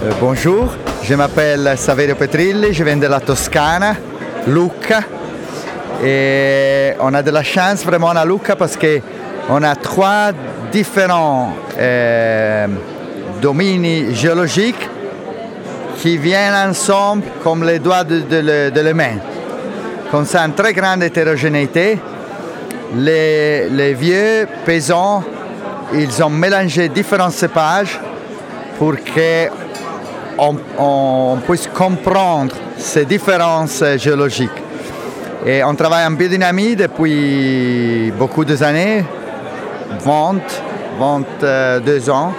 Euh, bonjour, je m'appelle Saverio Petrilli, je viens de la Toscana, Lucca. On a de la chance vraiment à Lucca parce qu'on a trois différents euh, géologiques qui viennent ensemble comme les doigts de, de, la main. Comme ça, une très grande hétérogénéité. Les, les vieux paysans, ils ont mélangé différents cépages pour qu'on on puisse comprendre ces différences géologiques. Et on travaille en biodynamie depuis beaucoup d'années, 20, 22 ans.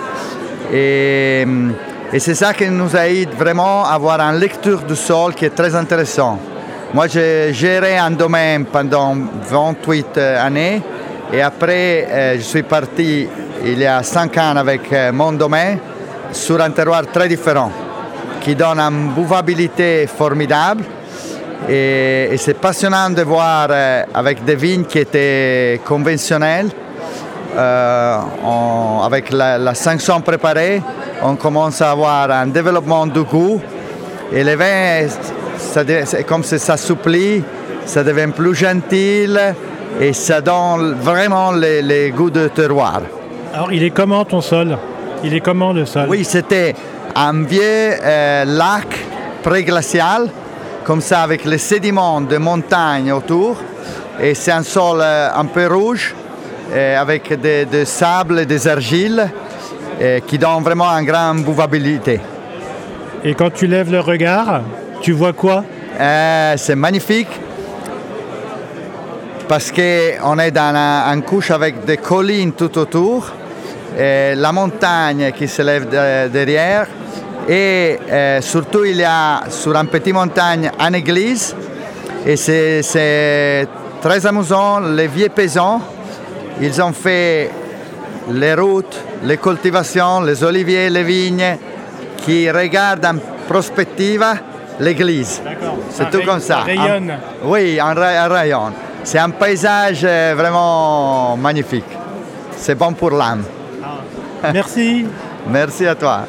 Et, et c'est ça qui nous aide vraiment à avoir une lecture du sol qui est très intéressant. Moi, j'ai géré un domaine pendant 28 années et après, euh, je suis parti il y a 5 ans avec euh, mon domaine sur un terroir très différent qui donne une bouvabilité formidable. Et, et c'est passionnant de voir euh, avec des vignes qui étaient conventionnelles, euh, on, avec la, la, sanction préparée, on commence à avoir un développement du goût. Et les vins, c'est comme si ça s'assouplit, ça devient plus gentil et ça donne vraiment les, les goûts de terroir. Alors, il est comment ton sol? Il est comment le sol? Oui, c'était un vieux euh, lac préglacial, comme ça, avec les sédiments de montagne autour. Et c'est un sol euh, un peu rouge, euh, avec des, des sables et des argiles, euh, qui donnent vraiment une grande bouvabilité. Et quand tu lèves le regard, tu vois quoi? C'est magnifique parce qu'on est dans un- une couche avec des collines tout autour, la montagne qui se lève de- derrière et euh, surtout il y a sur une petite montagne une église et c'est- très amusant. Les vieux paysans, ils ont fait les routes, les cultivations, les oliviers, les vignes qui regardent en prospective l'église. C'est tout comme ça. rayonne. Un- oui, un, un rayon. C'est un paysage euh, vraiment magnifique. C'est bon pour l'âme. Merci. Merci à toi.